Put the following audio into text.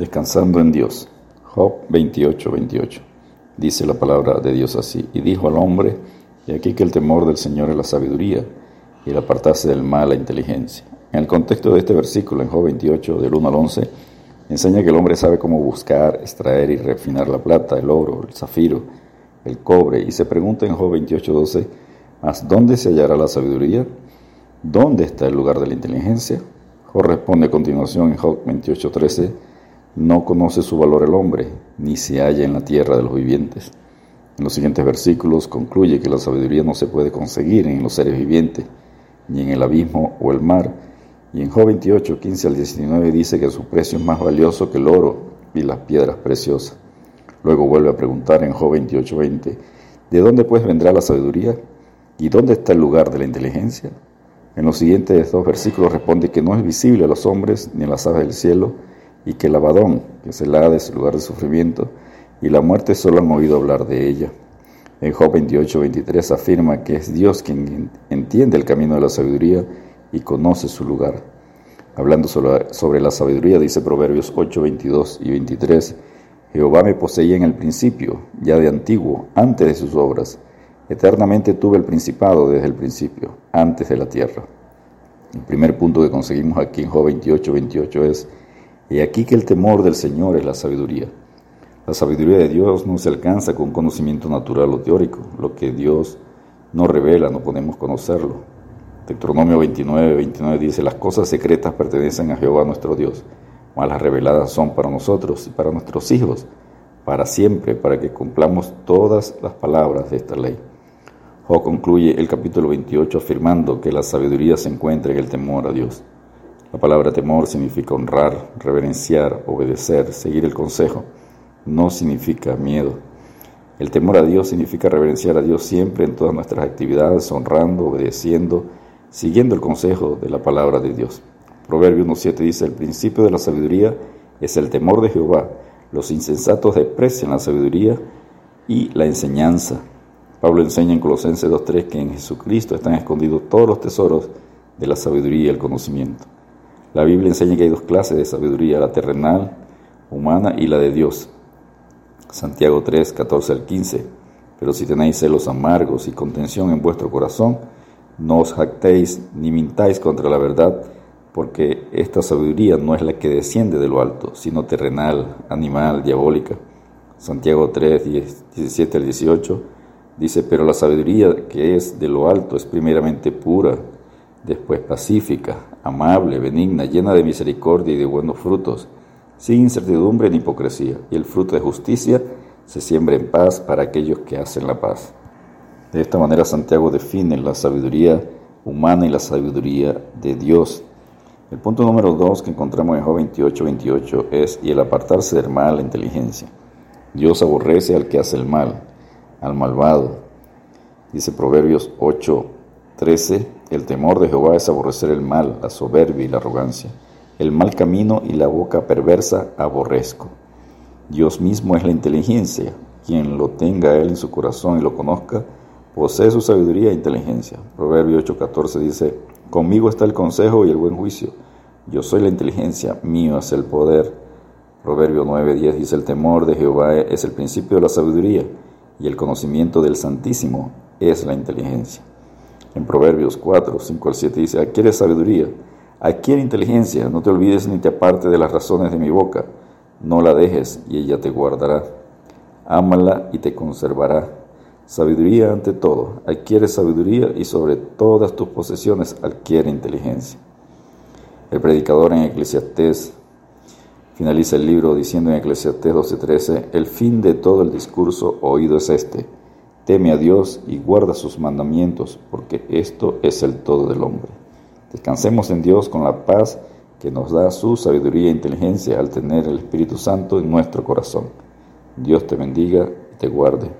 Descansando en Dios. Job 28, 28. Dice la palabra de Dios así. Y dijo al hombre, y aquí que el temor del Señor es la sabiduría, y el apartarse del mal la inteligencia. En el contexto de este versículo, en Job 28, del 1 al 11, enseña que el hombre sabe cómo buscar, extraer y refinar la plata, el oro, el zafiro, el cobre, y se pregunta en Job 28, 12, ¿mas dónde se hallará la sabiduría? ¿Dónde está el lugar de la inteligencia? Job responde a continuación en Job 28, 13, no conoce su valor el hombre, ni se halla en la tierra de los vivientes. En los siguientes versículos concluye que la sabiduría no se puede conseguir en los seres vivientes, ni en el abismo o el mar. Y en Job 28, 15 al 19 dice que su precio es más valioso que el oro y las piedras preciosas. Luego vuelve a preguntar en Job 28, 20, ¿de dónde pues vendrá la sabiduría? ¿Y dónde está el lugar de la inteligencia? En los siguientes dos versículos responde que no es visible a los hombres ni a las aves del cielo, y que el Abadón, que es el Hades, lugar de sufrimiento, y la muerte solo han oído hablar de ella. En Job 28, 23 afirma que es Dios quien entiende el camino de la sabiduría y conoce su lugar. Hablando sobre la sabiduría, dice Proverbios 8, 22 y 23, Jehová me poseía en el principio, ya de antiguo, antes de sus obras. Eternamente tuve el principado desde el principio, antes de la tierra. El primer punto que conseguimos aquí en Job 28, 28 es, y aquí que el temor del Señor es la sabiduría. La sabiduría de Dios no se alcanza con conocimiento natural o teórico. Lo que Dios no revela, no podemos conocerlo. Deuteronomio 29, 29 dice, las cosas secretas pertenecen a Jehová nuestro Dios, mas las reveladas son para nosotros y para nuestros hijos, para siempre, para que cumplamos todas las palabras de esta ley. Job concluye el capítulo 28 afirmando que la sabiduría se encuentra en el temor a Dios. La palabra temor significa honrar, reverenciar, obedecer, seguir el consejo. No significa miedo. El temor a Dios significa reverenciar a Dios siempre en todas nuestras actividades, honrando, obedeciendo, siguiendo el consejo de la palabra de Dios. Proverbio 1.7 dice, el principio de la sabiduría es el temor de Jehová. Los insensatos desprecian la sabiduría y la enseñanza. Pablo enseña en Colosenses 2.3 que en Jesucristo están escondidos todos los tesoros de la sabiduría y el conocimiento. La Biblia enseña que hay dos clases de sabiduría, la terrenal, humana y la de Dios. Santiago 3, 14 al 15. Pero si tenéis celos amargos y contención en vuestro corazón, no os jactéis ni mintáis contra la verdad, porque esta sabiduría no es la que desciende de lo alto, sino terrenal, animal, diabólica. Santiago 3, 17 al 18 dice, pero la sabiduría que es de lo alto es primeramente pura, después pacífica, amable, benigna, llena de misericordia y de buenos frutos, sin incertidumbre ni hipocresía, y el fruto de justicia se siembra en paz para aquellos que hacen la paz. De esta manera Santiago define la sabiduría humana y la sabiduría de Dios. El punto número dos que encontramos en Job 28, 28 es, y el apartarse del mal, la inteligencia. Dios aborrece al que hace el mal, al malvado. Dice Proverbios 8, 13, el temor de Jehová es aborrecer el mal, la soberbia y la arrogancia. El mal camino y la boca perversa aborrezco. Dios mismo es la inteligencia. Quien lo tenga él en su corazón y lo conozca, posee su sabiduría e inteligencia. Proverbio 8:14 dice, conmigo está el consejo y el buen juicio. Yo soy la inteligencia, mío es el poder. Proverbio 9:10 dice, el temor de Jehová es el principio de la sabiduría y el conocimiento del Santísimo es la inteligencia. En Proverbios 4, 5 al 7 dice, adquiere sabiduría, adquiere inteligencia, no te olvides ni te aparte de las razones de mi boca, no la dejes y ella te guardará. Ámala y te conservará. Sabiduría ante todo, adquiere sabiduría y sobre todas tus posesiones adquiere inteligencia. El predicador en Eclesiastés finaliza el libro diciendo en Eclesiastés 12:13, el fin de todo el discurso oído es este Teme a Dios y guarda sus mandamientos, porque esto es el todo del hombre. Descansemos en Dios con la paz que nos da su sabiduría e inteligencia al tener el Espíritu Santo en nuestro corazón. Dios te bendiga y te guarde.